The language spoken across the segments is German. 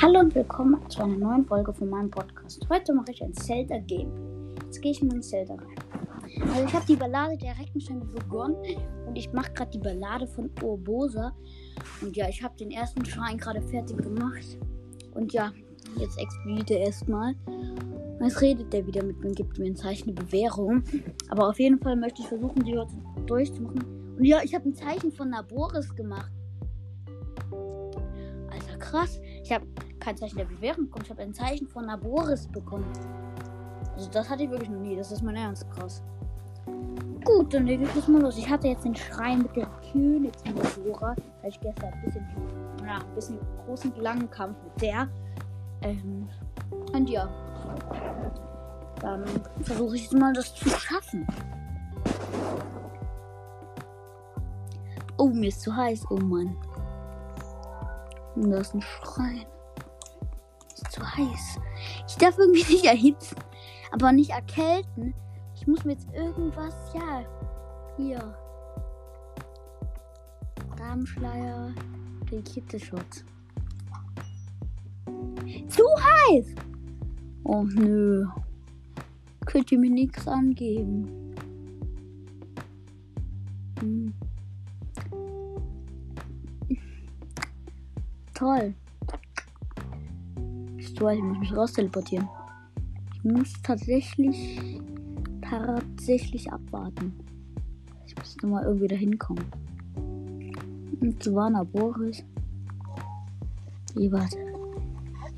Hallo und willkommen zu einer neuen Folge von meinem Podcast. Heute mache ich ein Zelda Game. Jetzt gehe ich mal in Zelda rein. Also ich habe die Ballade der Reckensteine begonnen und ich mache gerade die Ballade von Urbosa. Und ja, ich habe den ersten Schrein gerade fertig gemacht. Und ja, jetzt explodiert er erstmal. Jetzt redet er wieder mit mir und gibt mir ein Zeichen der Bewährung. Aber auf jeden Fall möchte ich versuchen, die heute durchzumachen. Und ja, ich habe ein Zeichen von Naboris gemacht. Alter, krass. Ich habe kein Zeichen der Bewährung bekommen. Ich habe ein Zeichen von Naboris bekommen. Also das hatte ich wirklich noch nie. Das ist mein Ernst krass. Gut, dann lege ich jetzt mal los. Ich hatte jetzt den Schrein mit der Nabora. Da ich gestern ein bisschen, ja, ein bisschen großen langen Kampf mit der. Ähm, und ja. Dann versuche ich jetzt mal das zu schaffen. Oh, mir ist zu heiß. Oh Mann. Und da ist ein Schrein. Zu heiß. Ich darf irgendwie nicht erhitzen, aber nicht erkälten. Ich muss mir jetzt irgendwas, ja, hier. Darmschleier, Kitteschutz. Zu heiß! Oh nö. Könnt ihr mir nichts angeben? Hm. Toll. So, ich muss mich raus teleportieren. Ich muss tatsächlich tatsächlich abwarten. Ich muss nochmal irgendwie da hinkommen. Und Savannah Boris. Hier, warte.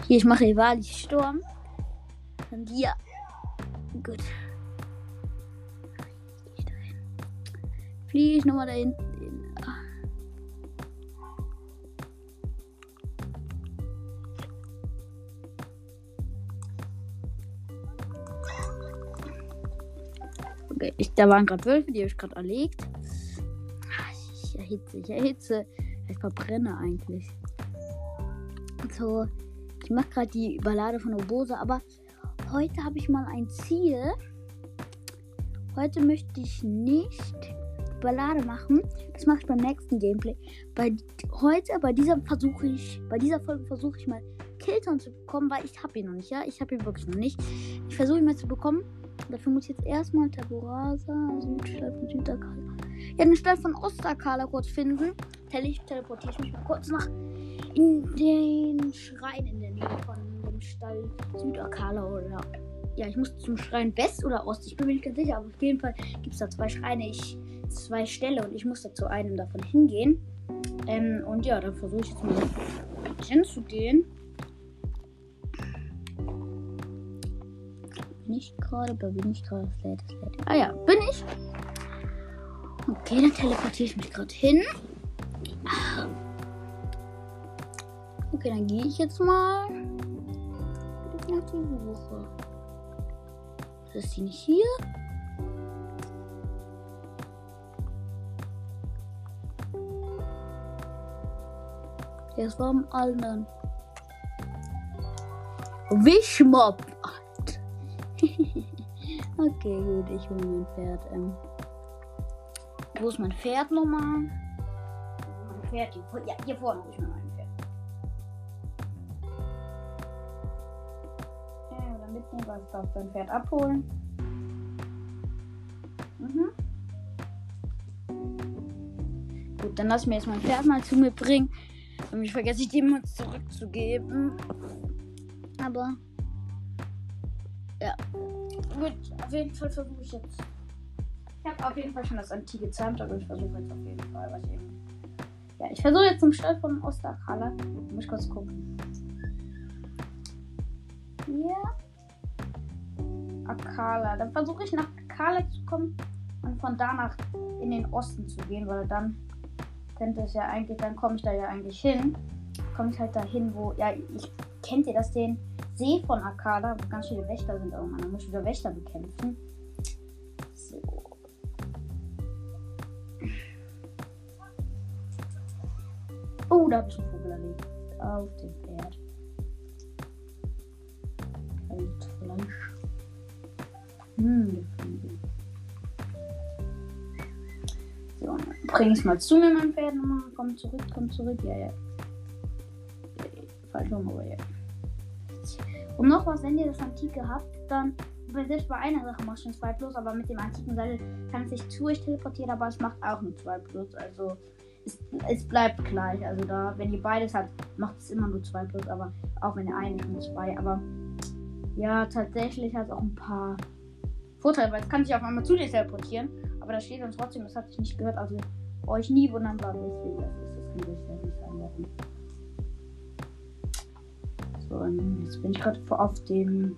Hier, ich mache Rivali Sturm. Und hier. Gut. Fliege ich nochmal da da waren gerade Wölfe, die habe ich gerade erlegt. Ich erhitze, ich erhitze. Ich verbrenne eigentlich. So, ich mache gerade die Ballade von Obosa, aber heute habe ich mal ein Ziel. Heute möchte ich nicht Ballade machen. Das mache ich beim nächsten Gameplay. Bei heute, bei dieser versuche ich, bei dieser Folge versuche ich mal Kilton zu bekommen, weil ich habe ihn noch nicht, ja. Ich habe ihn wirklich noch nicht. Ich versuche ihn mal zu bekommen. Dafür muss ich jetzt erstmal Taburasa, Südstadt von Südakala. Ja, den Stadt von Ostakala kurz finden. Tele teleportiere ich mich mal kurz nach in den Schrein in der Nähe von dem Stall Südakala oder. Ja, ich muss zum Schrein West oder Ost. Ich bin mir nicht ganz sicher, aber auf jeden Fall gibt es da zwei Schreine, ich, zwei Ställe und ich muss da zu einem davon hingehen. Ähm, und ja, dann versuche ich jetzt mal hinzugehen. Nicht gerade, aber bin ich gerade? Das lädt. Ah ja, bin ich. Okay, dann teleportiere ich mich gerade hin. Okay, dann gehe ich jetzt mal nach die Suche. Ist sie nicht hier? Das war am anderen. Wischmob. Okay, gut, ich hole mein Pferd. Ähm. Wo ist mein Pferd nochmal? Mein Pferd, hier, ja, hier vorne habe ich mein Pferd. Ja, oder mitnehmen, was darf dein Pferd abholen. Mhm. Gut, dann lass mir jetzt mein Pferd mal zu mir bringen. Nämlich vergesse ich dem mal zurückzugeben. Aber. Gut, auf jeden Fall versuche ich jetzt. Ich habe auf jeden Fall schon das antike Zamt, aber ich versuche jetzt auf jeden Fall, was ich. Ja, ich versuche jetzt zum Stall von Ostakala. Muss kurz gucken. Hier. Akala. Dann versuche ich nach Akala zu kommen und von danach in den Osten zu gehen, weil dann könnte es ja eigentlich, dann komme ich da ja eigentlich hin. Komme ich halt dahin, wo, ja, ich kennt ihr das den See von Akada, wo ganz viele Wächter sind irgendwann. Da muss ich wieder Wächter bekämpfen. So. Oh, da habe ich einen Vogel erlebt. Auf dem Pferd. Und Fleisch. Hm. So, bring ich mal zu mir, mein Pferd nochmal. Komm zurück, komm zurück. Ja, ja. falsch rum, aber ja. Und noch was, wenn ihr das Antike habt, dann selbst bei einer Sache macht schon 2 plus, aber mit dem antiken Seil kann es sich zu euch teleportieren, aber es macht auch nur 2 plus. Also es, es bleibt gleich. Also da, wenn ihr beides habt, macht es immer nur 2 plus, aber auch wenn ihr eine schon 2. Aber ja, tatsächlich hat es auch ein paar Vorteile, weil es kann sich auf einmal zu dir teleportieren, aber da steht dann trotzdem, das hat sich nicht gehört, also euch nie wundern, warum deswegen das ist. Das kann ich nicht einwerfen. So, jetzt bin ich gerade auf dem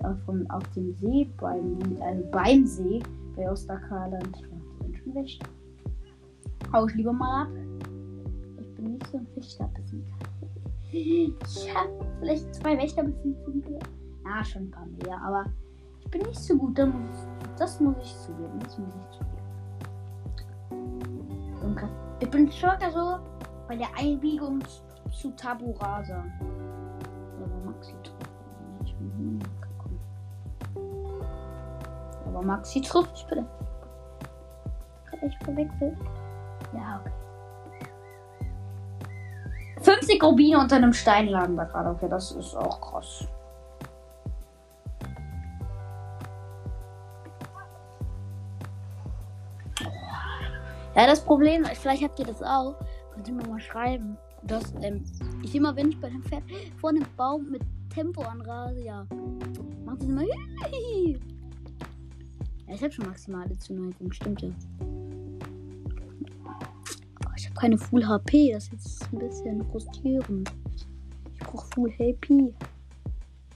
auf, vom, auf dem See beim also beim See bei Osterkaland. Ja, bin schon Wächter. Hau ich lieber mal ab. Ich bin nicht so ein Wächterbesitzer. Ich habe vielleicht zwei Wächterbesitzer. Ja, schon ein paar mehr, aber ich bin nicht so gut. Das muss ich zugeben. Das muss ich zugeben. Ich bin circa so bei der Einbiegung zu Tabu Rasa. Aber Maxi Aber Maxi trifft ich. Kann ich verwechselt? Ja, okay. 50 Rubine unter einem Stein lagen da gerade. Okay, das ist auch krass. Ja, das Problem, vielleicht habt ihr das auch. Könnt ihr mir mal schreiben, dass ähm, ich immer, wenn ich bei dem Pferd vor einem Baum mit Tempo anrase, ja, macht es immer. Ja, ich habe schon maximale Zuneigung, stimmt ja. Aber ich habe keine Full HP, das ist jetzt ein bisschen frustrierend. Ich brauche Full HP.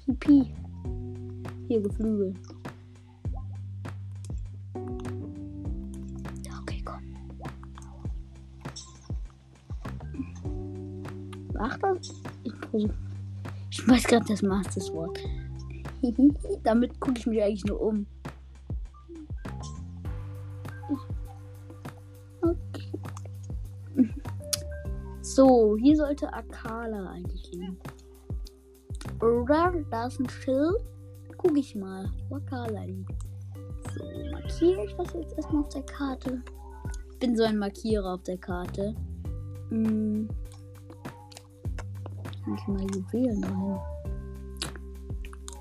HP. Hier Geflügel. Ach, das. Ich, ich weiß gerade das Masters Wort. Damit gucke ich mich eigentlich nur um. Okay. So, hier sollte Akala eigentlich liegen. Oder da ist ein Schild. Guck ich mal, wo Akala liegt. So, markiere ich das jetzt erstmal auf der Karte. Ich bin so ein Markierer auf der Karte. Hm nicht mal Juwelen drin.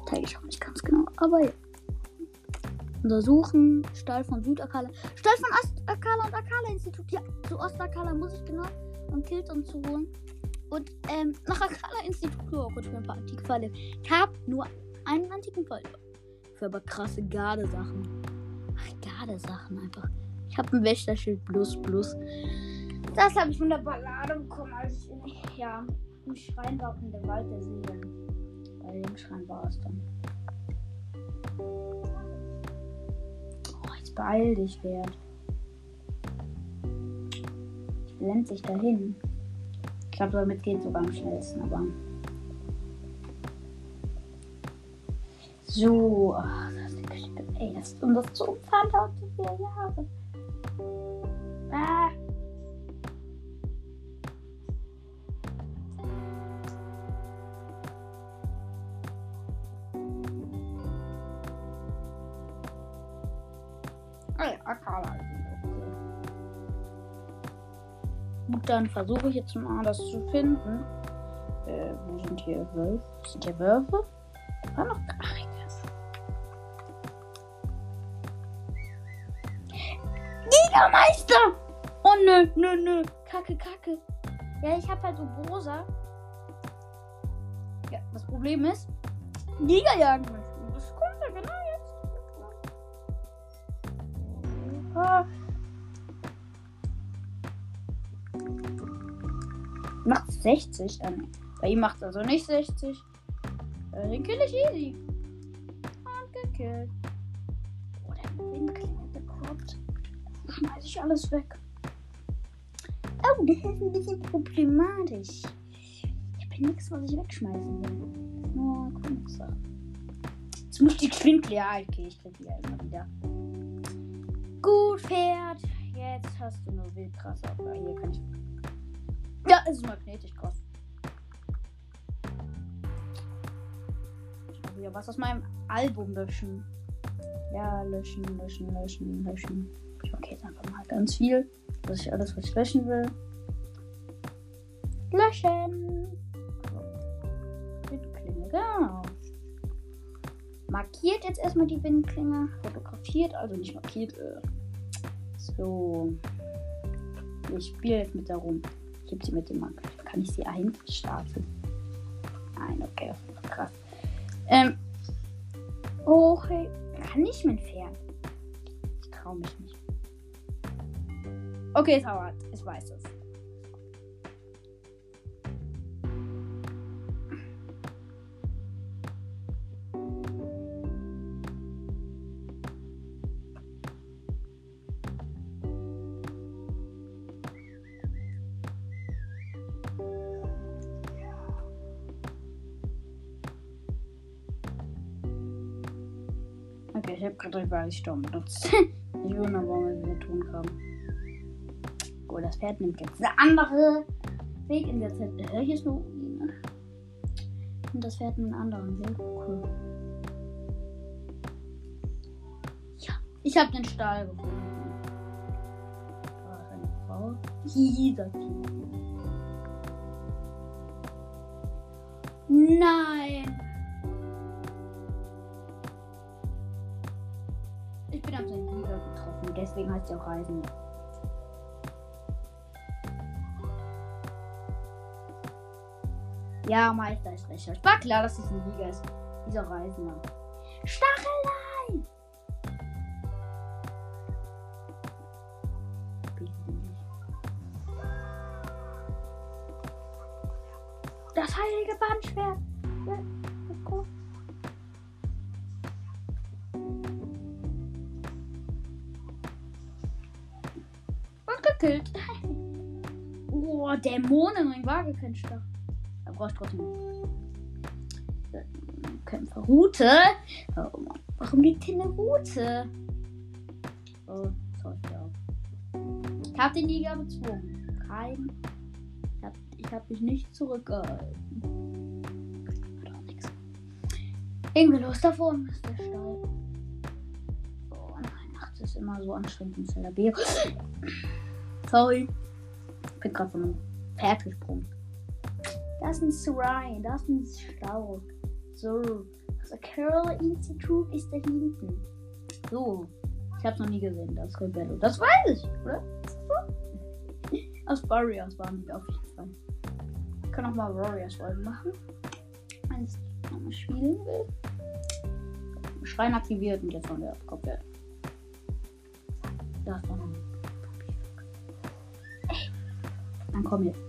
Teile ich auch nicht ganz genau. Aber ja. Untersuchen. Stall von Südakala. Stall von Ostakala und Akala Institut. Ja, zu Ostakala muss ich genau. Um Kilton zu holen. Und ähm, nach Akala Institut. Oh, für ein paar antike Falle. Ich habe nur einen antiken Fall. Für aber krasse Gardesachen. Ach, Gardesachen einfach. Ich habe ein Wächterschild plus plus. Das habe ich von der Ballade bekommen, als ja, im Schrein war auch in der Wald der Seelen. Bei dem Schrein war es dann. Oh, jetzt beeil dich, Wert. Ich blende sich dahin. Ich glaube, damit geht sogar am schnellsten, aber. So, ach, das ist die. Ey, das, um das zu umfahren dauert so viele Jahre. Ah. Akala. Gut, dann versuche ich jetzt mal das zu finden. Äh, wo sind hier Wölfe? Sind hier Wölfe? War noch gar nichts. Jägermeister! Oh nö, nö, nö. Kacke, kacke. Ja, ich hab halt so Rosa. Ja, das Problem ist, Jäger 60 dann. Bei ihm macht es also nicht 60. Äh, den kill ich easy. Und gekillt. Oh, der Winkel bekommt. Schmeiß ich alles weg. Oh, das ist ein bisschen problematisch. Ich habe nichts, was ich wegschmeißen will. Nur Kunstsachen. Jetzt muss ich die Quintle. Ja, okay, ich krieg die ja immer wieder. Gut, Pferd. Jetzt hast du nur Wildgras, aber hier kann ich. Ist magnetisch krass. Ich will wieder was aus meinem Album löschen. Ja, löschen, löschen, löschen, löschen. Okay, jetzt einfach mal ganz viel. Das ist alles, was ich löschen will. Löschen! Windklinge, genau. Markiert jetzt erstmal die Windklinge. Fotografiert, also nicht markiert. Äh. So. Ich spiele jetzt mit der heb sie mit dem Marker. Kann ich sie einstarten? Nein, okay, krass. Ähm. Oh, hey. Kann ich mich entfernen? Ich traue mich nicht. Okay, es dauert. Ich weiß es. Überall Sturm benutzt. ich wundere, warum wir wieder tun haben. Oh, das Pferd nimmt jetzt eine andere Weg in der Zeit. Hör ich ist nur Ruine. Und das Pferd einen anderen Weg. Cool. Ja, ich habe den Stall gefunden. Da ist eine Frau. Sie. Nein! Deswegen heißt sie auch Reisen. Ja, Meister ist recht. War klar, dass es ein Liga ist. Dieser Reisender. Stachelein! Gekämpft. Da brauche ich trotzdem. Kämpfer. Route. Oh. Warum liegt hier eine Route? Oh, sorry. Ja. Ich habe den Liga bezwungen. Kein. Ich habe hab mich nicht zurückgehalten. Hat auch nichts. Irgendwie los da vorne ist der Stall. Oh nein, nachts ist immer so anstrengend in Zelda B. Sorry. Ich bin gerade von gesprungen. Das ist ein Shrine, das ist Stau. So, das Carol Institute ist da hinten. So, ich hab's noch nie gesehen, das Rebello. Das weiß ich, oder? So. Aus Warriors waren die auf jeden Fall. Ich kann auch mal Warriors Folgen machen. Wenn ich nochmal spielen will. Schrein aktiviert und jetzt von der komplett. Da ist noch Dann komm jetzt.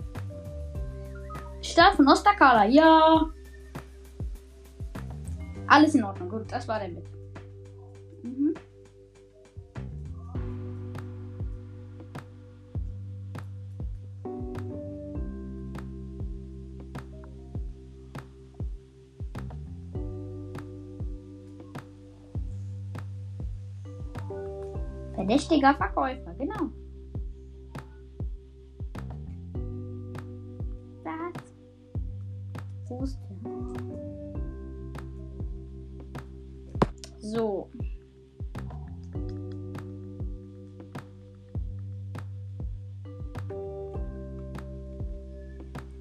Stadt von Ostakala, ja. Alles in Ordnung, gut, das war der mit. Mhm. Verdächtiger Verkäufer, genau. So.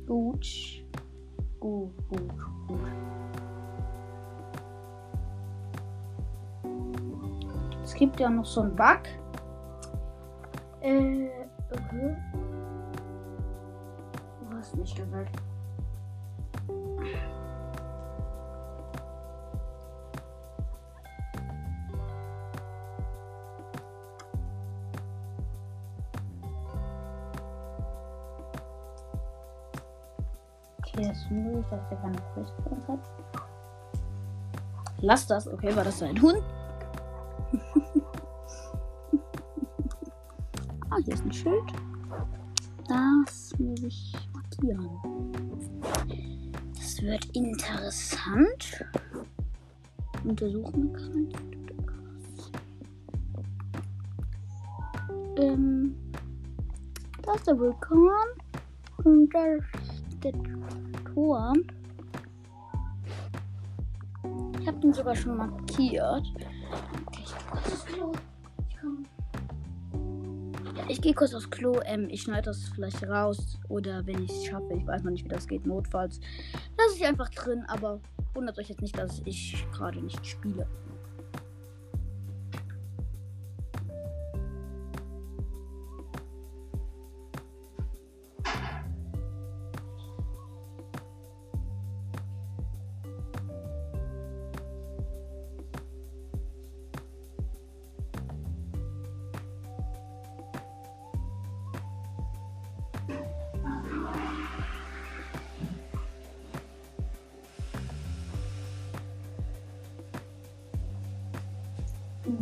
Gut. Gut, gut, gut. Es gibt ja noch so einen Bug. Äh, okay. Du hast nicht gewählt. Dass der keine Quest für uns hat. Lass das. Okay, war das ein Hund? ah, hier ist ein Schild. Das muss ich markieren. Das wird interessant. Untersuchen kann. Ähm, das ist der Vulkan. Und da ist der Turm. Ich habe den sogar schon markiert. Ja, ich gehe kurz aufs Klo. Ähm, ich schneide das vielleicht raus. Oder wenn ich es schaffe, ich weiß noch nicht, wie das geht, notfalls. Lasse ich einfach drin, aber wundert euch jetzt nicht, dass ich gerade nicht spiele.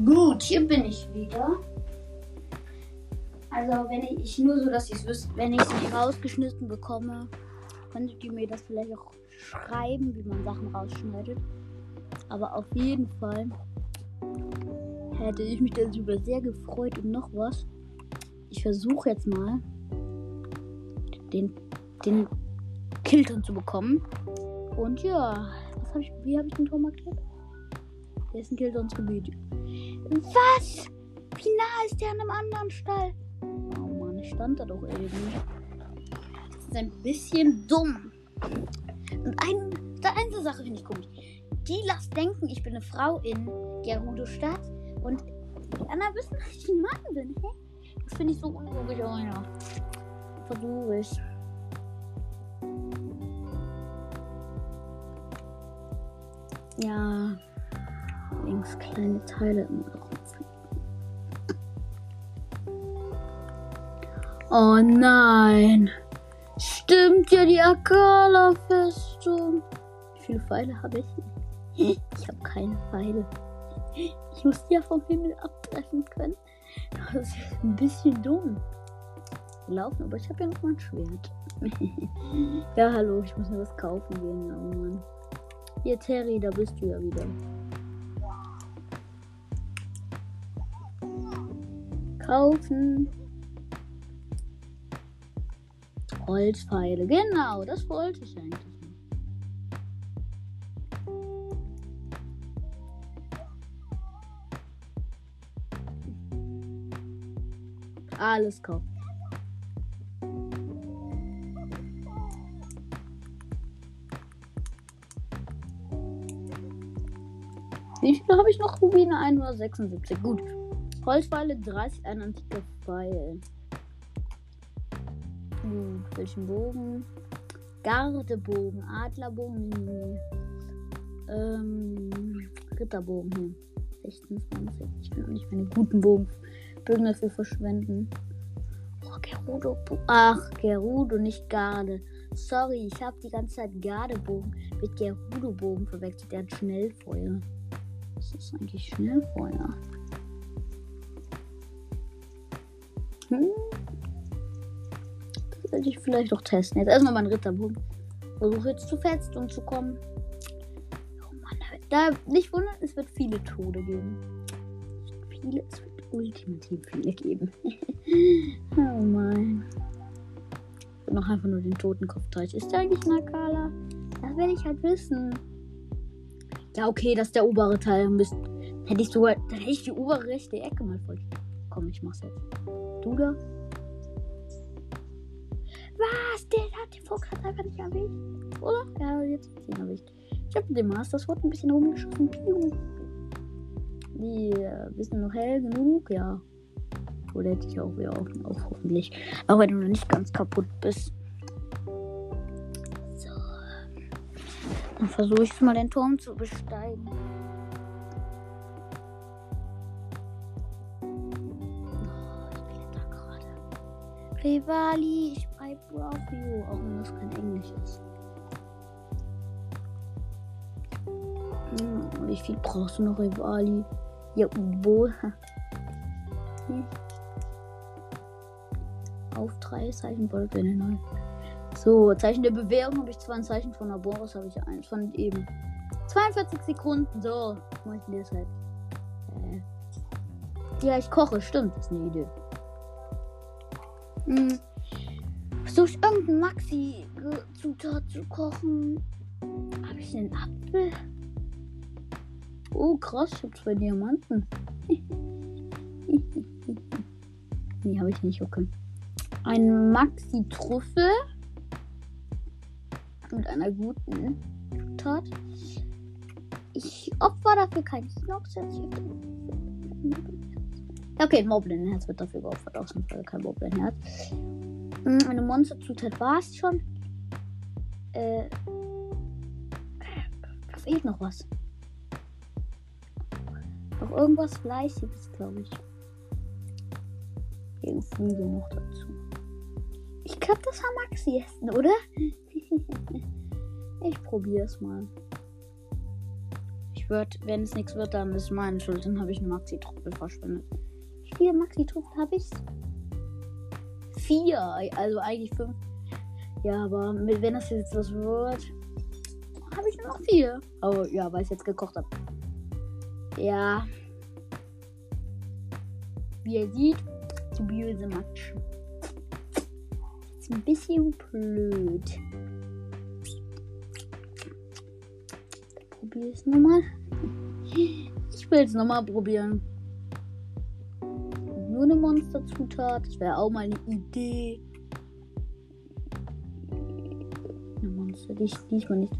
Gut, hier bin ich wieder. Also wenn ich nur so, dass ihr es wisst, wenn ich es nicht rausgeschnitten bekomme, könntet ihr mir das vielleicht auch schreiben, wie man Sachen rausschneidet. Aber auf jeden Fall hätte ich mich darüber sehr gefreut und noch was. Ich versuche jetzt mal den, den Kilton zu bekommen. Und ja, was hab ich, wie habe ich den Tor markiert? Der ist ein Kiltons Gebiet. Was? Wie nah ist der an einem anderen Stall? Oh Mann, ich stand da doch irgendwie. Das ist ein bisschen dumm. Und ein, eine Sache finde ich komisch. Die lasst denken, ich bin eine Frau in Gerudo-Stadt und die anderen wissen, dass ich ein Mann bin. Hä? Das finde ich so unlogisch, aber ja. Versuche ich. Ja links kleine Teile im rumfliegen. Oh nein! Stimmt ja die Akala-Festung. Wie viele Pfeile habe ich? Ich habe keine Pfeile. Ich muss die ja vom Himmel abtreffen können. Das ist ein bisschen dumm. Laufen, aber ich habe ja noch mal ein Schwert. ja, hallo, ich muss mir was kaufen gehen. Oh Mann. Hier, Terry, da bist du ja wieder. Kaufen. Holzpfeile, genau, das wollte ich eigentlich. Alles kaufen. Wie viele habe ich noch? Rubine 176. Gut. Holzpfeile 30, ein antiker Pfeil. Hm, welchen Bogen? Gardebogen, Adlerbogen, ähm, Ritterbogen hier. 16, 20. Ich will auch nicht meine guten Bogen, Bögen dafür verschwenden. Oh, Gerudo. Ach, Gerudo, nicht Garde. Sorry, ich habe die ganze Zeit Gardebogen mit Gerudo-Bogen verwechselt. Der hat Schnellfeuer. Was ist eigentlich Schnellfeuer? Werde ich vielleicht auch testen. Jetzt erstmal meinen Ritterbogen. Versuche jetzt zu Festung zu kommen. Oh Mann, da nicht wundern, es wird viele Tode geben. Viele, es wird ultimativ viele geben. oh Mann. Und noch einfach nur den Totenkopf Totenkopfteich. Ist der eigentlich Nakala? Das werde ich halt wissen. Ja, okay, das ist der obere Teil. Hätte ich sogar, dann hätte ich die obere rechte Ecke mal voll. Komm, ich mach's jetzt. Du da? Was? Der hat Fuchs hat einfach nicht erwischt. Oder? Ja, jetzt hat ihn erwischt. Ich habe den Master Sword ein bisschen rumgeschossen. Piu. Die äh, wissen noch hell genug, ja. Oder hätte ich auch wieder auf, auch hoffentlich. Auch wenn du noch nicht ganz kaputt bist. So. Dann versuche ich mal den Turm zu besteigen. Rivali, ich schreibe Love You, auch wenn das kein Englisch ist. Hm, wie viel brauchst du noch, Rivali? Ja, wo? Hm. Auf drei Zeichen wollte neu. So, Zeichen der Bewährung habe ich zwei, ein Zeichen von Laboris habe ich eins von eben. 42 Sekunden, so, mache ich das halt. Äh. Ja, ich koche, stimmt, ist eine Idee. Hm. Versuche ich irgendeinen Maxi-Zutat zu kochen. Habe ich einen Apfel? Oh, krass, ich habe zwei Diamanten. Nee, habe ich nicht, okay. Ein Maxi-Trüffel. Mit einer guten Tat. Ich opfer dafür kein Knox-Herz. Okay, ein Moblin-Herz wird dafür geopfert. Aus dem Fall kein Moblin-Herz. Hm, eine Monster-Zutat war es schon. Äh. Da fehlt noch was. Noch irgendwas Fleißiges, glaube ich. Gegen Flügel noch dazu. Ich glaube, das war Maxi essen, oder? ich probiere es mal. Ich würde, wenn es nichts wird, dann ist meine Schuld. Dann habe ich einen Maxi-Truppel verschwendet. Wie viele Maxi-Truppel habe ich? Vier. Also eigentlich fünf. Ja, aber wenn das jetzt was wird, habe ich nur noch vier. Aber ja, weil ich jetzt gekocht habe. Ja. Wie ihr seht, die böse Matsch. Ist ein bisschen blöd. Probier es nochmal. Ich will es nochmal probieren. Eine Monsterzutat. Das wäre auch mal eine Idee. Eine Monster, die ich diesmal nicht.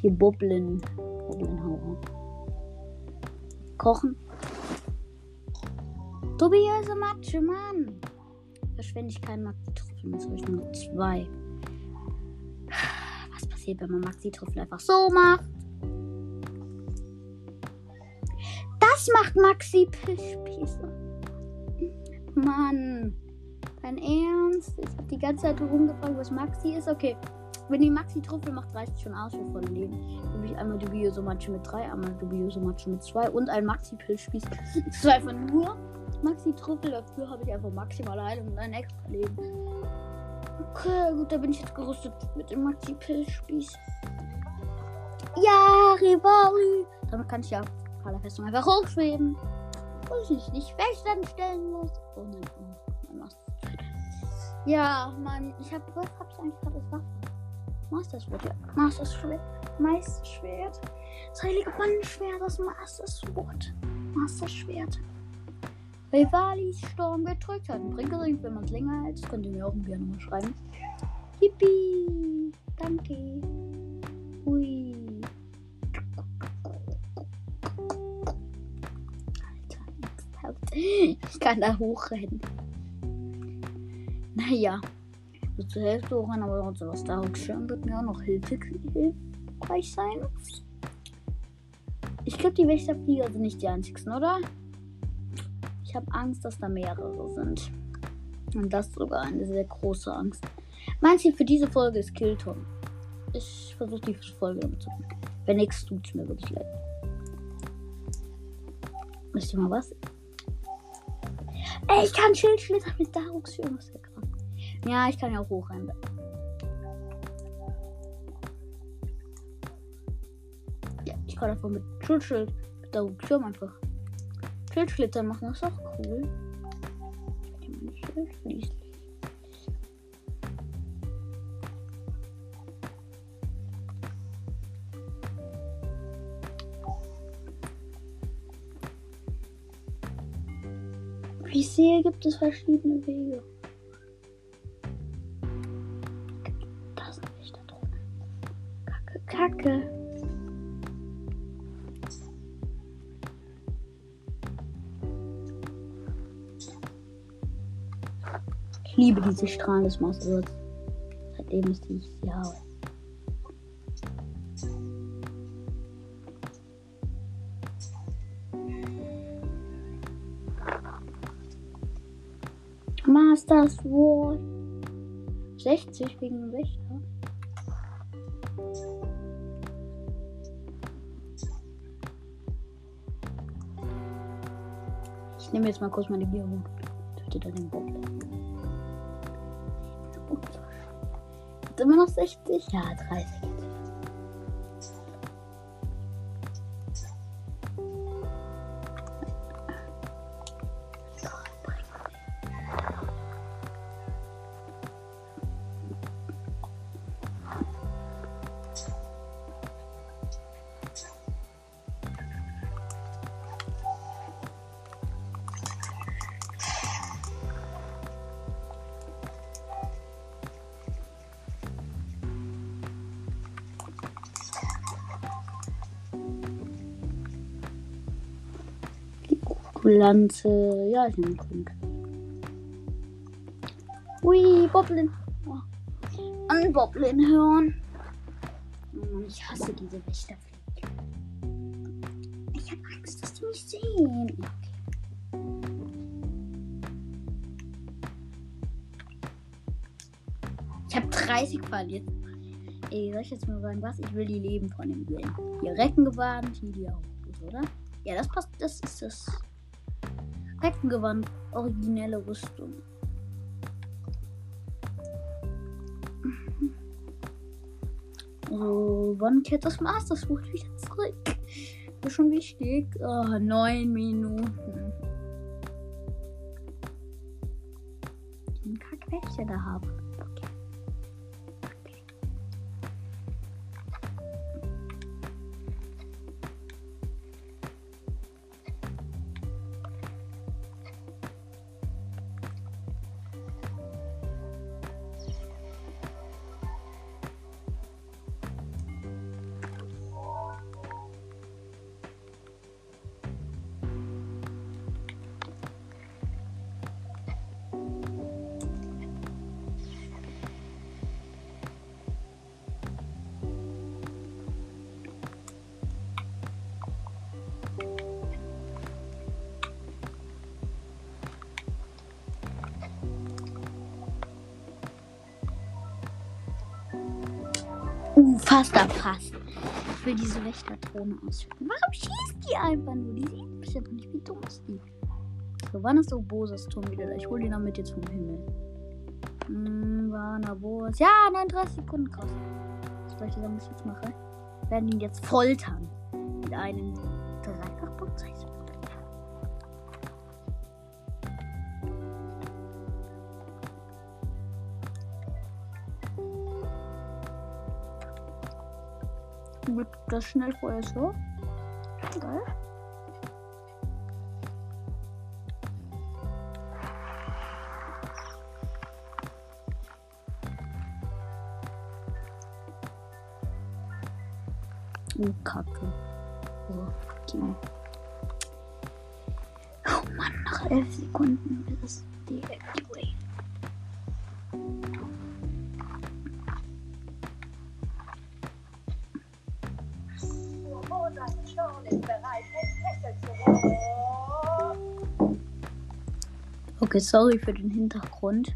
Hier Boblin. Boblinhauer. Kochen. Dubiose Matsche, Mann. Verschwende ich keinen Maxi-Trüffel, jetzt habe ich nur zwei. Was passiert, wenn man Maxi-Trüffel einfach so macht? Das macht Maxi Spieße. Mann. Dein Ernst? Ich habe die ganze Zeit rumgefragt, was Maxi ist. Okay. Wenn die Maxi-Trüffel macht, reicht schon aus für voll Leben. Gebe ich einmal Dubioso Matsche mit 3, einmal Dubioso Matsche mit 2 und ein Maxi-Pilzspieß. Zwei von nur Maxi-Trüffel. Dafür habe ich einfach maximal Heilung und ein extra Leben. Okay, gut, da bin ich jetzt gerüstet mit dem Maxi-Pilzspieß. Ja, Rivali. Damit kann ich ja Kaler Festung einfach hochschweben. Ich mich nicht fest stellen muss. Oh nein, oh, mein Ja, Mann, ich habe was hab ich eigentlich gerade Waffe? Master Sword, ja. Master Schwert. Meister Schwert. Das heilige Bandenschwert, das Master Sword. Master Schwert. Rivalis Sturm gedrückt hat. Bringt es wenn man es länger hält. Könnt ihr mir auch gerne mal schreiben. Yippie. Danke. Ui. Ich kann da hochrennen. Naja. So zur Hälfte hochrennen, aber sonst was da Schirm wird mir auch noch hilfreich sein. Ich glaube, die Wächterflieger sind nicht die einzigsten, oder? Ich habe Angst, dass da mehrere sind. Und das sogar eine sehr große Angst. Mein Ziel für diese Folge ist Killton. Ich versuche die Folge machen. Wenn nichts tut es mir wirklich leid. Wisst ihr mal was? Ey, ich kann Schildschlitter mit Darux führen. Ja, ich kann ja auch hochrennen. Ja, ich kann einfach mit Schildschild mit Darux einfach. Schildschlitter machen, das ist auch cool. Wie ich sehe, gibt es verschiedene Wege. Das ist nicht da drunter. Kacke, Kacke. Ich liebe diese Strahlen des Masters. Seitdem ich die sie habe. 60 wegen dem Wächter. Ich nehme jetzt mal kurz meine Bierhut. Töte da den Bock. Immer noch 60? Ja, 30. Pflanze. Ja, ich nehme Grund. Ui, Boblin. Oh. An Boblin hören. Oh, ich hasse diese Wächterfliege. Ich habe Angst, dass die mich sehen. Ich habe 30 verliert. Ey, soll ich jetzt mal sagen, was? Ich will die Leben von dem Glen. Hier Reckengewand, hier die auch, oder? Ja, das passt. Das ist das. Reckengewand, originelle Rüstung. So, wann kehrt das Master-Buch wieder zurück? Ist schon wichtig. Oh, neun Minuten. Den Kack, welche da habe. Uh, fast erfasst. Ich will diese Wächterthrone ausführen. Warum schießt die einfach nur? Die sieht mich einfach nicht. Wie dumm ist die? So, wann ist Obosas Turm wieder da? Ich hole den damit jetzt vom Himmel. Hm, Warner Bos. Ja, 39 Sekunden kostet. Soll ich sagen, was ich jetzt mache? Wir werden ihn jetzt foltern. Mit einem Wird das Okay, sorry für den Hintergrund.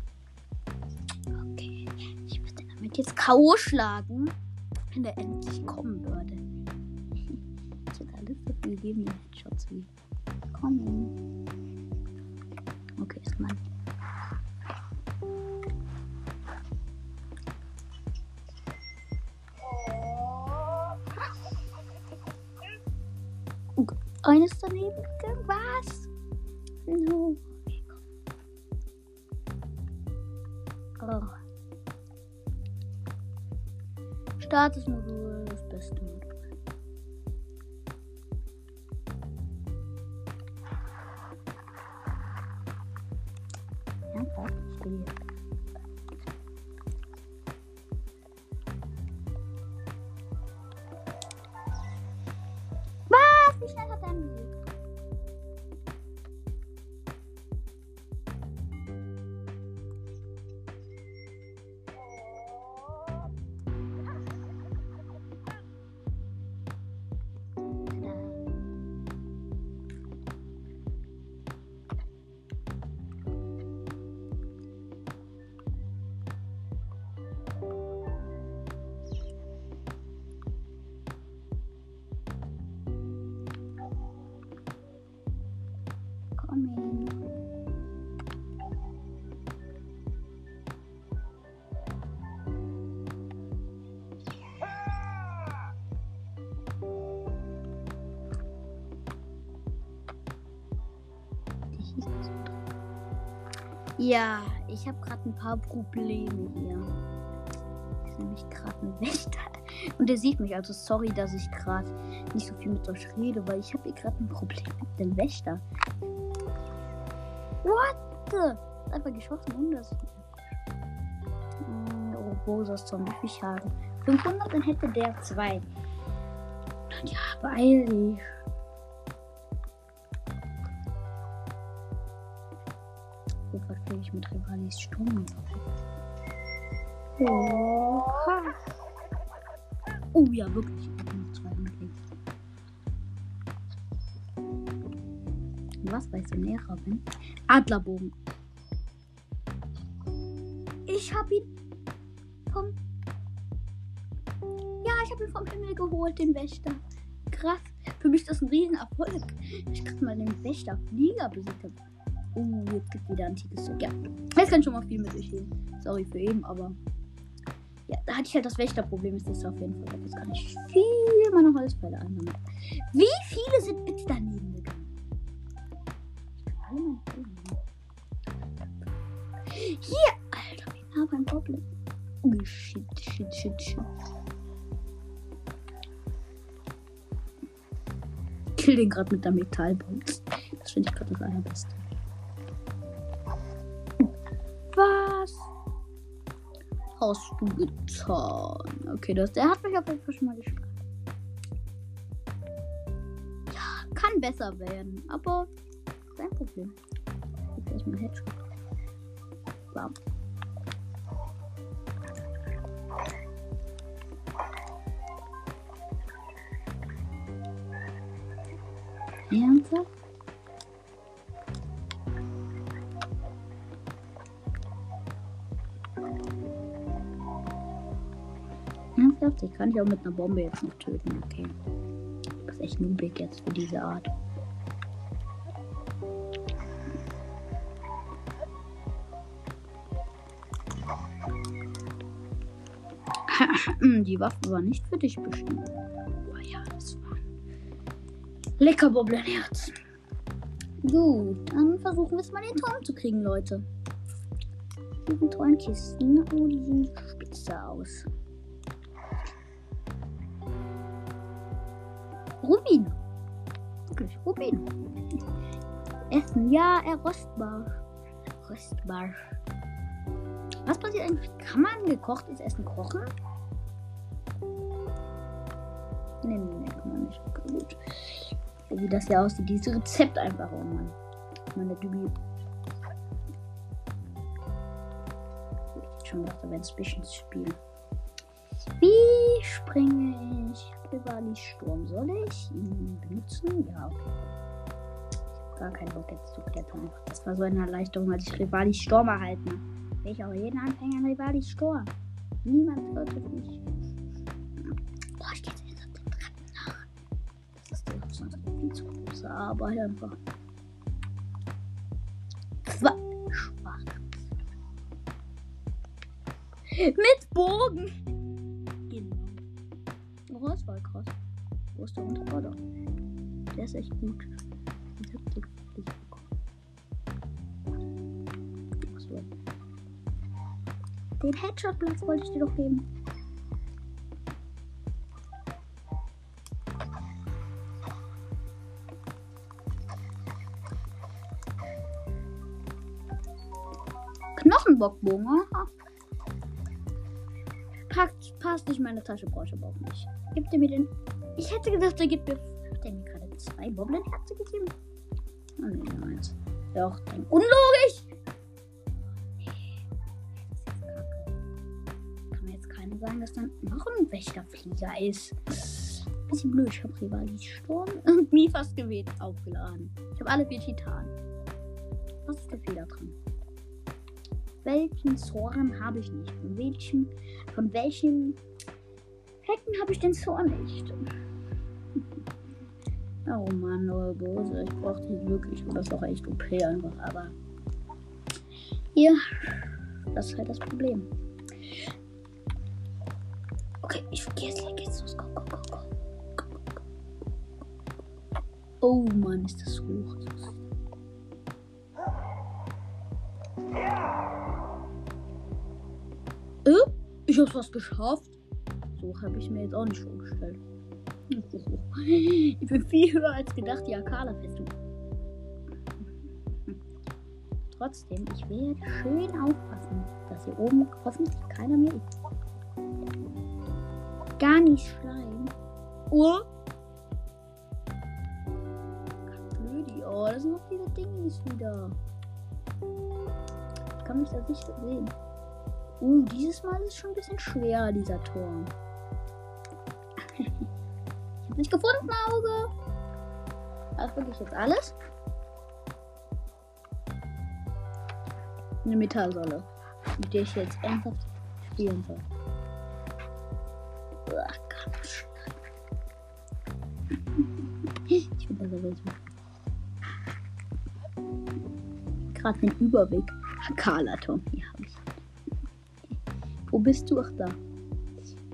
Okay, ich würde damit jetzt K.O. schlagen, wenn er endlich kommen würde. Ich hätte alles dafür gegeben, die Headshots wie kommen. Eines daneben gegangen. Was? No. Oh. Statusmodul, Ja, ich habe gerade ein paar Probleme hier. Ist nämlich gerade ein Wächter. Und der sieht mich, also sorry, dass ich gerade nicht so viel mit euch rede, weil ich habe hier gerade ein Problem mit dem Wächter. What the? Einfach geschossen und das. Hm, Oh, Bosas Zombie, wie Schaden? 500, dann hätte der zwei. Ja, beeil dich. Ich mit Rivalis Sturm Oh, oh ja, wirklich. Ich hab noch zwei angelegt. Was, weil ich näher bin? Adlerbogen. Ich hab ihn vom. Ja, ich hab ihn vom Himmel geholt, den Wächter. Krass. Für mich ist das ein Riesenerfolg. Ich kann mal den Wächter Flieger besiegt Oh, jetzt gibt wieder antikes Zeug. Ja, jetzt kann schon mal viel mit sich nehmen. Sorry für eben, aber. Ja, da hatte ich halt das Wächterproblem. Ist das auf jeden Fall. Jetzt kann ich viel meiner Holzpfeile einsammeln. Wie viele sind bitte daneben gegangen? Ich alle meine. Hier! Alter, wir haben ein Goblin. Oh, shit, shit, shit, shit. Kill den gerade mit der Metallbox. Das finde ich gerade das allerbeste. Hast du getan? Okay, das, der hat mich auf jeden Fall schon mal geschlagen. Ja, kann besser werden, aber kein Problem. Jetzt erstmal Headshot. Bam. Ernsthaft? Ernsthaft? Ich kann dich auch mit einer Bombe jetzt noch töten, okay. Das ist echt noobig jetzt für diese Art. Die Waffe war nicht für dich bestimmt. Oh ja, das war lecker Bobblenherz. Gut, dann versuchen wir es mal den Turm zu kriegen, Leute. Diese tollen Kisten. Oh, die sehen spitze aus. Rubin. Wirklich, Rubin. Essen, ja, er rostbar. Rostbar. Was passiert eigentlich? Kann man gekochtes Essen kochen? Nee, nee, nee, kann man nicht. Okay, gut. Wie das hier aussieht, dieses Rezept einfach, oh Mann. Meine Dübi. Ich hätte schon gedacht, da wäre ein Spiel. Springe ich? Rivali Sturm. Soll ich ihn benutzen? Ja, okay. Ich hab gar keinen Bock jetzt zu klettern. Das war so eine Erleichterung, als ich Rivali Sturm erhalten habe. Ich auch jeden Anfänger Rivali Sturm. Niemand auf mich. Boah, ich geh jetzt hinter den Treppen nach. Das ist doch sonst viel zu große Arbeit einfach. Schwarz. Mit Bogen. Das war krass. Wo ist der Unterbauer? Der ist echt gut. Ich hab den nicht bekommen. Achso. Den Headshot-Platz wollte ich dir doch geben. Knochenbockbogen, aha. Passt nicht in meine Tasche, brauche ich aber auch nicht. Gibt er mir den. Ich hätte gedacht, er gibt mir. Hat er mir gerade zwei Boblin-Herzen gegeben? Oh nee, nur eins. Doch, dann. Unlogisch! Sagen, dass dann noch ein Wächterflieger ist. Bisschen blöd, ich habe Rivali Sturm und nie fast gewählt aufgeladen. Ich habe alle vier Titanen. Was ist der Fehler dran? Welchen Zorn habe ich nicht? Von welchem, von welchem Hecken habe ich den Zorn nicht? Oh Mann, oh Bose, ich brauche die wirklich. Und das ist auch echt OP einfach, aber. Hier, das ist halt das Problem. Okay, ich leg jetzt los. Go, go, go. Go, go, go. Oh Mann, ist das hoch. Äh? Ich hab's fast geschafft. So habe ich mir jetzt auch nicht vorgestellt. Ich bin viel höher als gedacht, die Akala-Festung. Trotzdem, ich werde schön aufpassen, dass hier oben hoffentlich keiner mehr ist. Gar nicht schreien. Oh! Blödi, oh, das sind noch diese Dingis wieder. kann mich da nicht sehen. Uh, dieses Mal ist schon ein bisschen schwerer, dieser Turm. Nicht gefunden, Auge. Das wirklich jetzt alles? Eine Metallsäule, mit der ich jetzt ernsthaft spielen soll. Ich bin da sowieso. Gerade den Überweg. Carla, Tom, hier habe ich. Wo bist du? Ach da.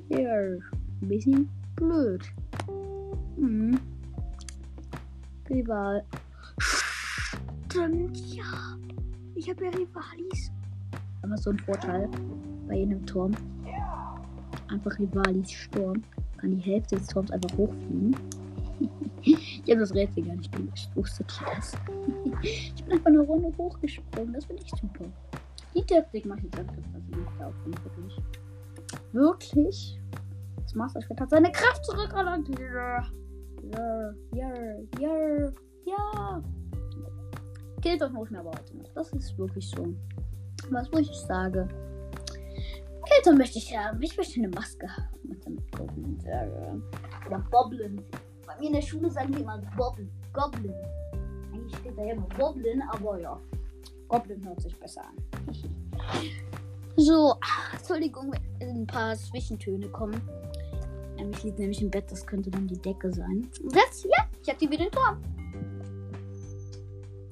Ja, ein bisschen blöd. Hm. Rival. Stimmt, ja. Ich habe ja Rivalis. Aber so ein Vorteil bei jedem Turm. Einfach Rivalis Sturm. Kann die Hälfte des Turms einfach hochfliegen. ich habe das Rätsel gar nicht gelöst. Wusstet ihr das? ich bin einfach eine Runde hochgesprungen. Das finde ich super. Die Taktik mache ich jetzt öfters, dass ich nicht laufen. Wirklich. Wirklich. Das Master Schwert hat seine Kraft zurückerlangt. Ja. Ja. Ja. Ja. Ja. Killt euch muss mir aber heute noch. Das ist wirklich so. Was muss ich sagen? Kilton möchte ich haben. Ich möchte eine Maske haben. Und damit Goblins. Oder Boblins. Bei mir in der Schule sagen die immer Goblin. Goblin. Eigentlich steht da ja immer Goblin, aber ja. Goblin hört sich besser an. so, Entschuldigung, wenn ein paar Zwischentöne kommen. Ähm, ich liege nämlich im Bett, das könnte dann die Decke sein. Das, ja, ich aktiviere den Turm.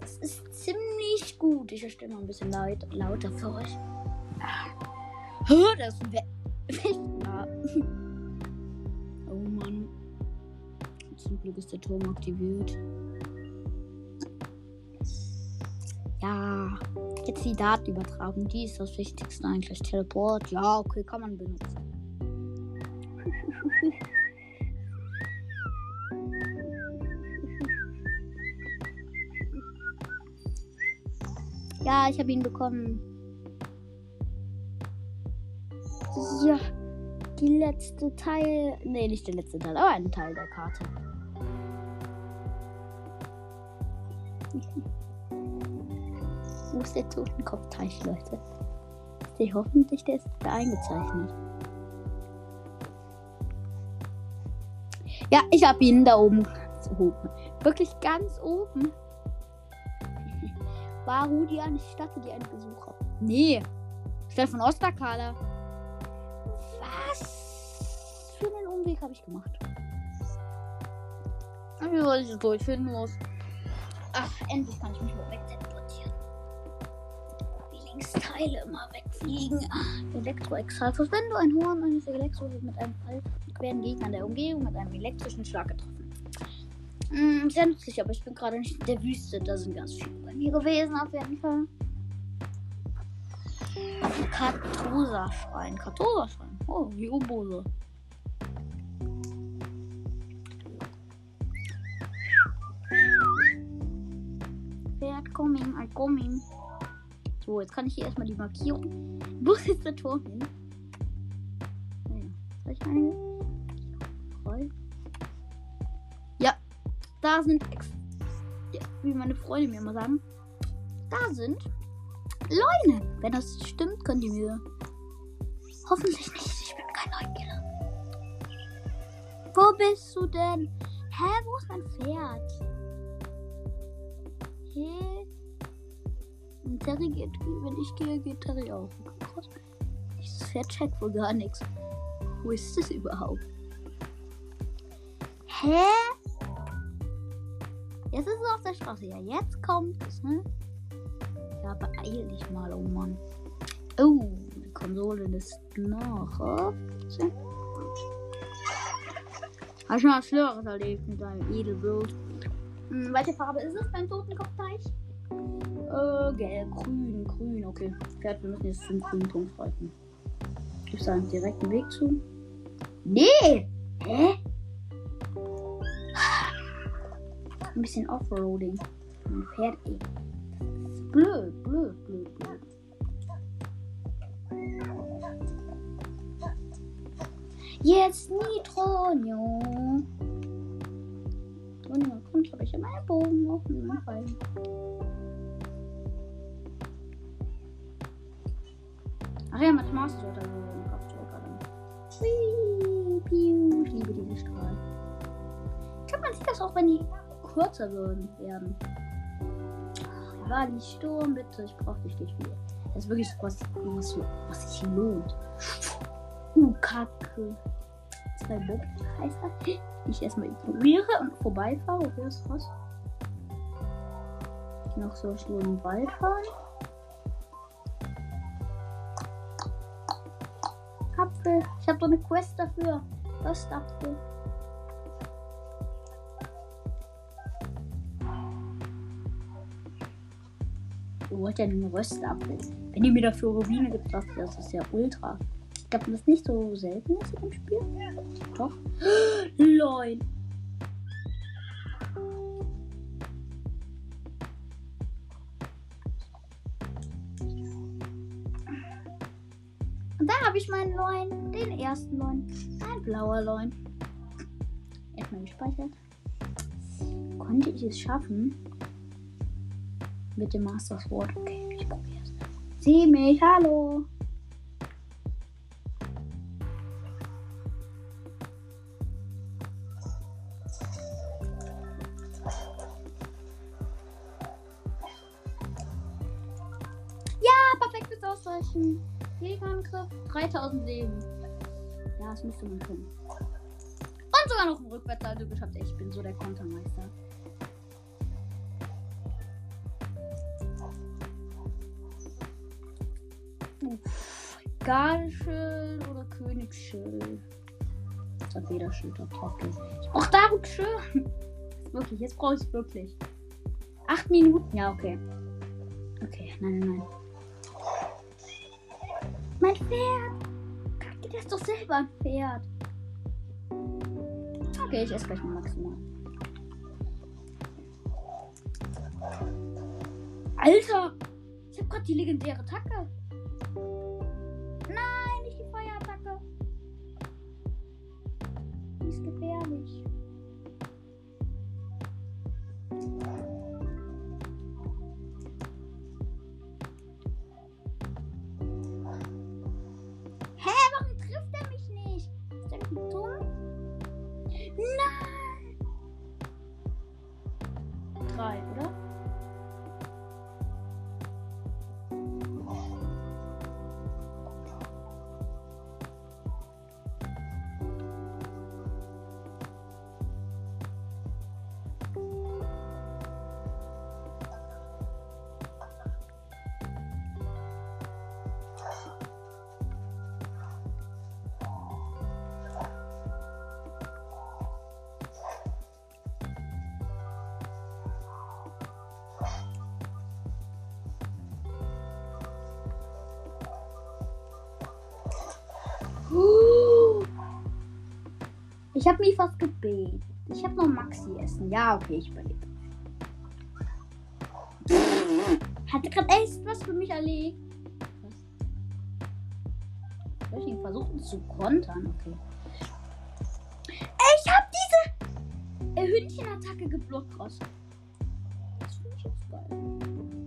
Das ist ziemlich gut. Ich erstelle mal ein bisschen laut, lauter für euch. Das ist Wächter. Oh Mann. Zum Glück ist der Turm aktiviert. Ja, jetzt die Daten übertragen. Die ist das Wichtigste eigentlich. Teleport. Ja, okay, kann man benutzen. Ja, ich habe ihn bekommen. Ja, die letzte Teil. Nee, nicht der letzte Teil, aber ein Teil der Karte. Wo ist der Totenkopfteich, Leute? Der hoffentlich, der ist da eingezeichnet. Ja, ich habe ihn da oben. oben. Wirklich ganz oben. War Rudian, ich dachte, die einen Besucher. Nee. Statt von Osterkala. Was für einen Umweg habe ich gemacht? Wie soll ich es durchfinden muss? Ach, endlich kann ich mich wegteleportieren. Linksteile immer wegfliegen. Elektro-Exhaltus. Wenn du ein Horn eines Elektro mit einem werden Gegner der Umgebung mit einem elektrischen Schlag getroffen. Hm, sehr nützlich, aber ich bin gerade nicht in der Wüste. Da sind ganz viele bei mir gewesen, auf jeden Fall. Kartosa-Schrein. Kartosa-Schrein. Oh, wie Obose. Pferd coming, I coming. So, jetzt kann ich hier erstmal die Markierung. Wo ist der Turm hin? Drei. Ja, da sind, ja, wie meine Freunde mir immer sagen, da sind Leune. Wenn das stimmt, könnt ihr mir. Hoffentlich nicht. Ich bin kein Neunkiller. Wo bist du denn? Hä, wo ist mein Pferd? Hä? Und Terry geht, wenn ich gehe, geht Terry auch. Pferd checkt wohl gar nichts. Wo ist es überhaupt? Hä? Jetzt ist es auf der Straße. Ja, jetzt kommt es, ne? Ja, beeil dich mal, oh Mann. Oh, die Konsole ist nach. Hast schon mal Schlimmeres erlebt mit deinem Edelbild. Hm, welche Farbe ist es beim Totenkopfteich? Äh, gelb, grün, grün, okay. Pferd, wir müssen jetzt zum grünen Punkt reiten. Gibt es da einen direkten Weg zu? Nee! Hä? Ein bisschen Offroading. Ein Pferd, ey. Blöd, blöd, blöd, blöd. Jetzt Nitronio. Kommt, habe ich meinen Bogen noch rein. Ach ja, mit Master oder so im Kopfdrucker ich liebe diese Strahlen. Ich glaube, man sieht das auch, wenn die kürzer werden. Ach, War Sturm, bitte, ich brauche nicht viel. Das ist wirklich so was, was sich lohnt. Uh, Kacke. Bob heißt das. Ich erstmal ignoriere und vorbeifahre. Okay, ist krass. Noch so schnell im Wald fahren. Apfel. Ich habe doch eine Quest dafür. Röstapfel. Wo wollt denn einen Röstapfel? Wenn ihr mir dafür Rubine gibt, das das ist ja ultra. Ich glaube, das ist nicht so selten ist im Spiel. Doch. Lol. Und da habe ich meinen Loin, den ersten Loin. Ein blauer Loin. Erstmal gespeichert. Konnte ich es schaffen? Mit dem Master Sword. Okay, ich probiere es. Sieh mich, hallo. Perfektes Ausweichen. Gegenangriff, 3000 Leben. Ja, das müsste man können. Und sogar noch ein Rückwärtssalto geschafft. Ich bin so der Kontermeister. Gardeschild oder Königsschild? Federschild, okay. Ich brauch Darkschild. Wirklich, jetzt brauche ich wirklich. Acht Minuten? Ja, okay. Okay, nein, nein, nein. Pferd! Kacke, der ist doch selber ein Pferd. Okay, ich esse gleich mal maximal. Alter! Ich habe gerade die legendäre Attacke. Ich habe mich fast gebetet. Ich habe noch Maxi essen. Ja, okay, ich überlebe. Hatte gerade echt was für mich erlegt. Soll ich ihn versuchen zu kontern? Okay. Ich habe diese Hündchenattacke geblockt. Das finde ich jetzt geil.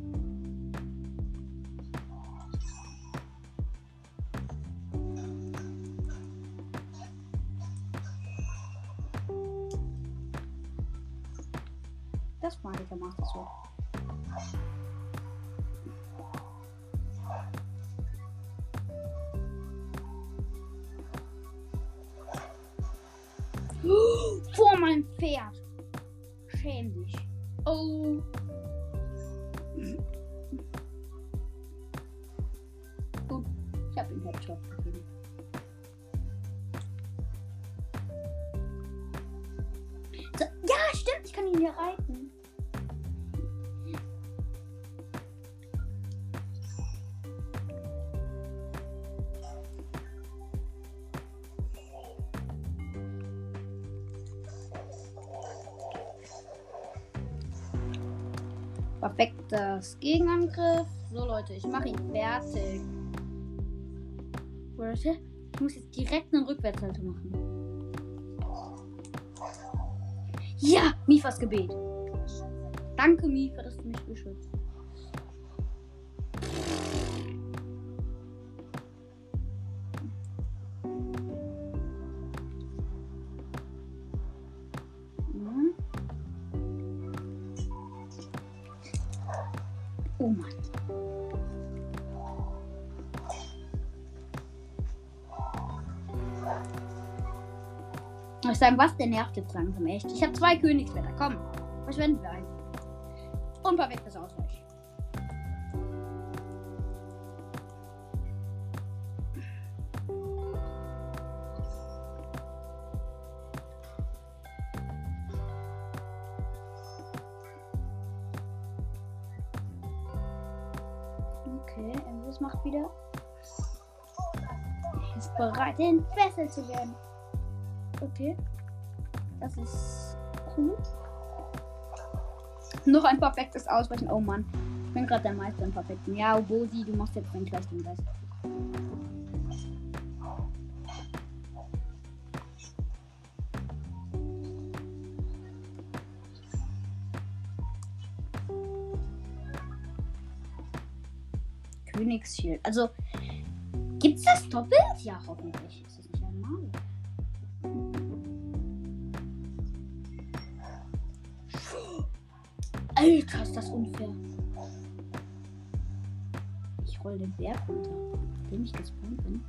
So. Perfektes Gegenangriff. So Leute, ich mache ihn fertig. Warte, ich muss jetzt direkt einen Rückwärtshalter machen. Ja, Mifas Gebet. Danke, Mifa, dass du mich beschützt. Ich sagen, was? Der nervt jetzt langsam echt. Ich habe zwei Königswetter. Komm, verschwenden wir einen. Unperfektes Ausweich. Okay, Emrys macht wieder. Er ist bereit, entfesselt zu werden. Okay. Das ist cool. Noch ein perfektes Ausweichen. Oh Mann. Ich bin gerade der Meister im Perfekten. Ja, Bosi, du machst jetzt dann gleich den Rest. Königsschild. Also, gibt's das doppelt? Ja, hoffentlich. Ich gespawnt bin.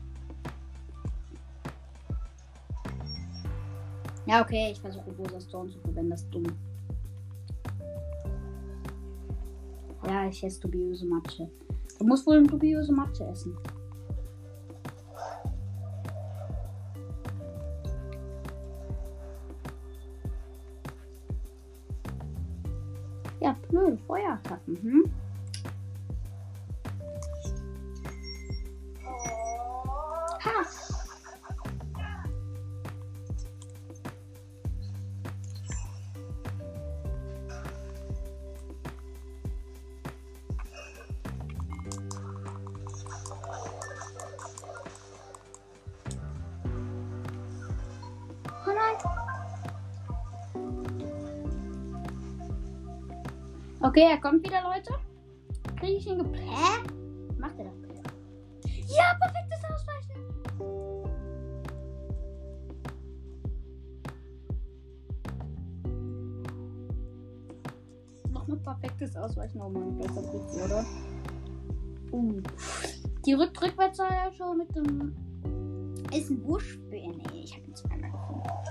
Ja, okay, ich versuche Rosa Stone zu verwenden, das ist dumm. Ja, ich esse dubiose Matsche. Du musst wohl eine dubiose Matsche essen. Ja, blöde Feuerattacken. Hm? Okay, er kommt wieder, Leute. Kriege ich ihn ge... Hä? Macht er das? Ja, perfektes Ausweichen. Nochmal perfektes Ausweichen. Oh Mann, besser geht's, oder? Uh. Die Rück rückwärts ja schon mit dem... Ist ein Buschbär. Nee, ich hab ihn zweimal gefunden.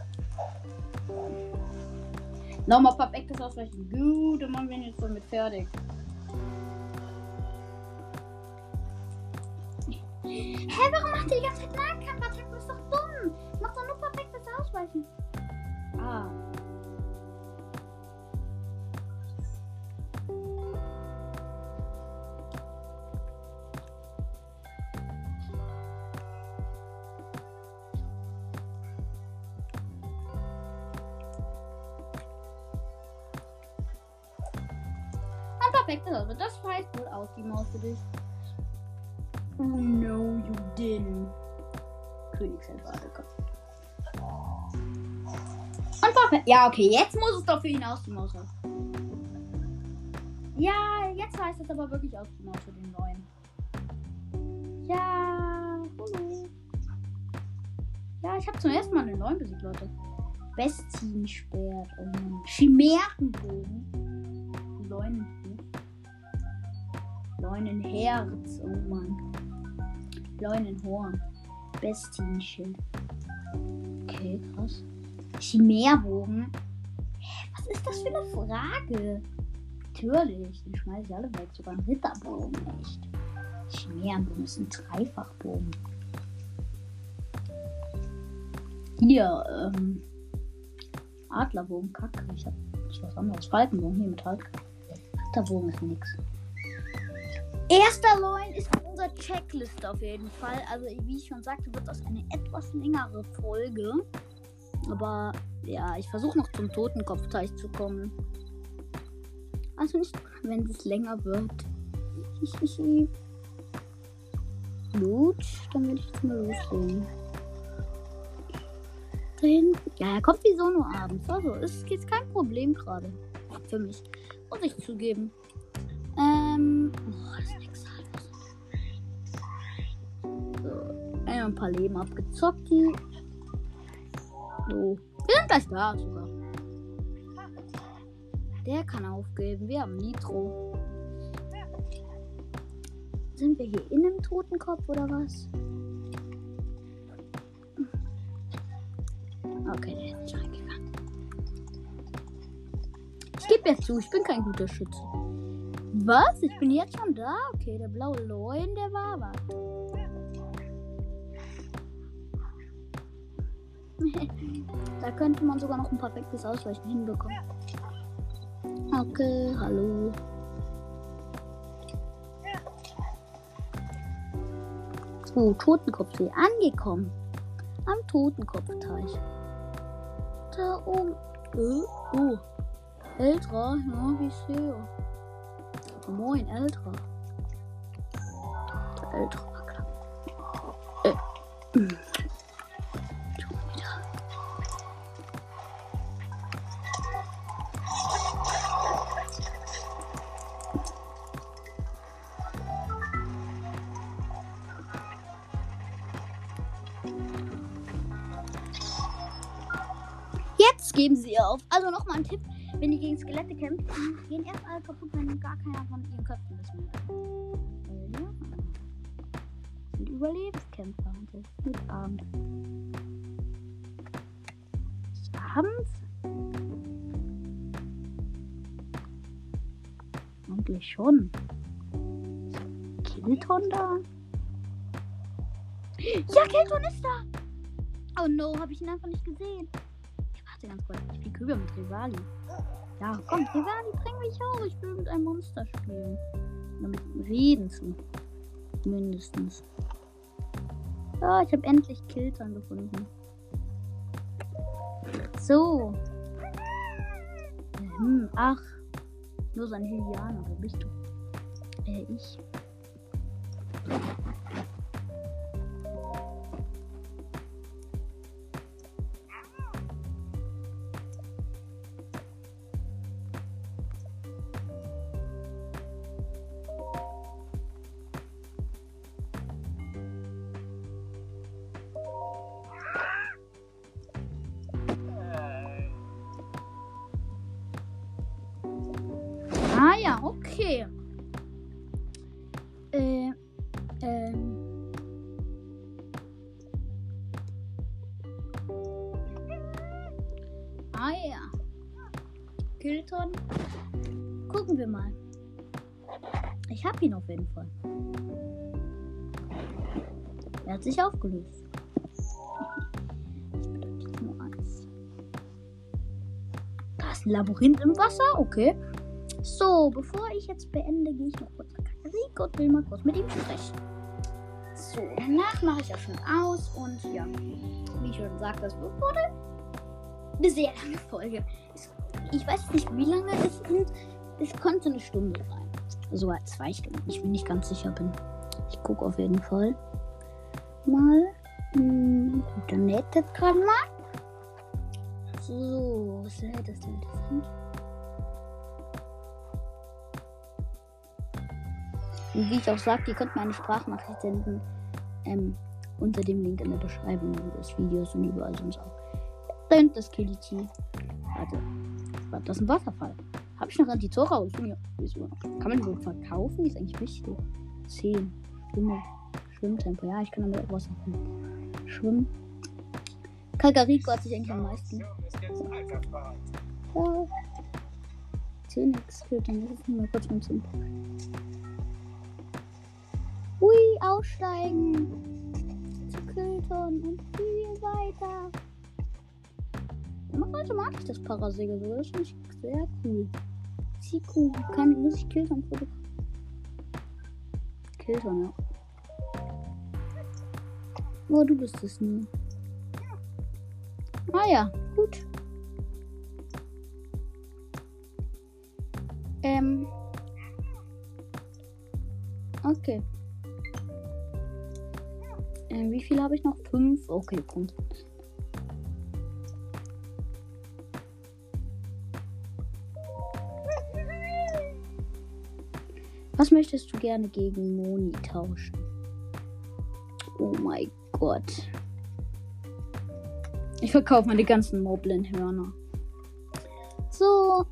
Nochmal perfektes Ausweichen. Gut, dann machen wir ihn jetzt damit fertig. Hä, warum macht ihr die ganze Zeit Nahkampfattacken? Heißt wohl aus, die Maus für dich. Oh no, you didn't. Und perfekt. Ja, okay, jetzt muss es doch für ihn aus, die Maus. Ja, jetzt heißt es aber wirklich aus, die Maus für den neuen. Ja, hallo. Ja, ich habe zum ersten Mal einen neuen besiegt, Leute. Bestienschwert. Oh Mann. Chimärenbogen. Leunenbuch. Leunenherz. Oh Mann. Leunenhorn. Bestienschild. Okay, krass. Chimärbogen. Was ist das für eine Frage? Natürlich, den schmeiße ich alle weg. Sogar ein Ritterbogen, echt. Chimärenbogen ist ein Dreifachbogen. Hier, ähm. Adlerbogen, kacke. Ich hab was anderes. Falkenbogen, hier mit Halt. Ritterbogen ist nix. Erster Loin ist auf unserer Checkliste auf jeden Fall. Also, wie ich schon sagte, wird das eine etwas längere Folge. Aber ja, ich versuche noch zum Totenkopfteich zu kommen. Also nicht, wenn es länger wird. Gut, dann will ich jetzt mal loslegen. Drin. Ja, er kommt wieso nur abends. Also, ist jetzt kein Problem gerade. Für mich. Muss ich zugeben. Ähm. Das ist. So. Ein paar Leben abgezockt. So. Wir sind gleich da sogar. Der kann aufgeben. Wir haben Nitro. Sind wir hier in einem Totenkopf oder was? Okay, der ist nicht reingegangen. Ich gebe jetzt zu, ich bin kein guter Schütze. Was? Ich bin jetzt schon da? Okay, der blaue Leuen, der war was. da könnte man sogar noch ein perfektes Ausweichen hinbekommen. Okay, hallo. Oh, Totenkopfsee angekommen. Am Totenkopfteich. Da oben. Äh, oh. Eltra, ja, wie ich sehe. Moin, Eltra. Der klar. Äh. Jetzt geben sie auf. Also nochmal ein Tipp. Wenn ihr gegen Skelette kämpft, die gehen erst alle kaputt, wenn gar keiner von ihren Köpfen ist mehr. Ja, sind Überlebenskämpfer. Und das ist gut Abend. Ist abends? Eigentlich schon. Kilton da? Ja, Kilton ist da! Oh no, habe ich ihn einfach nicht gesehen. Ich warte ganz kurz. Ich spiele Kübel mit Rivali. Ja, komm, Rivali, bring mich hoch. Ich will mit einem Monster spielen. Oder mit reden zu. Mindestens. Ja, ich habe endlich Kilton gefunden. So. Hm, ach. Nur so ein Hylianer, wer bist du? Äh, ich. Hat sich aufgelöst. Ich bedeute nur eins. Da ist ein Labyrinth im Wasser, okay. So, bevor ich jetzt beende, gehe ich noch kurz nach Kakariko und will mal kurz mit ihm sprechen. So, danach mache ich auch schon aus und ja, wie ich schon sagte, das wurde eine sehr lange Folge. Ich weiß nicht, wie lange es sind. Es konnte eine Stunde sein. Sogar zwei Stunden. Ich bin nicht ganz sicher bin. Ich gucke auf jeden Fall mal. Hm, Internet jetzt gerade mal. So, was hält das denn interessant? Und wie ich auch sagte, ihr könnt mir eine Sprachnachricht senden. Ähm, unter dem Link in der Beschreibung des Videos und überall sonst auch. Da hinten das Kiliti. Warte. Warte, das ist ein Wasserfall. Habe ich noch Antizora aus? Ja? Kann man wohl verkaufen? Ist eigentlich wichtig. 10. Schwimme. Schwimmtempo. Ja, ich kann damit Wasserfall. Schwimmen. Kalkariko hat sich eigentlich am meisten. Ja. 10 X fehlt dann. Das ist nur kurz mit zum. Hui, aussteigen. Zu Kilton und viel weiter. Heute mag ich das Parasegel so. Das ich sehr cool. Cool. Kann, muss ich Kilton fotografieren? Kilton, ja. Oh, du bist es nie. Ah ja, gut. Ähm. Okay. Ähm, wie viel habe ich noch? Fünf? Okay, Punkt. Was möchtest du gerne gegen Moni tauschen? Oh mein Gott. Ich verkaufe meine ganzen Moblin-Hörner. So.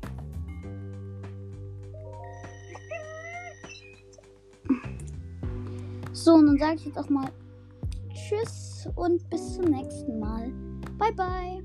So, und dann sage ich jetzt auch mal Tschüss und bis zum nächsten Mal. Bye, bye.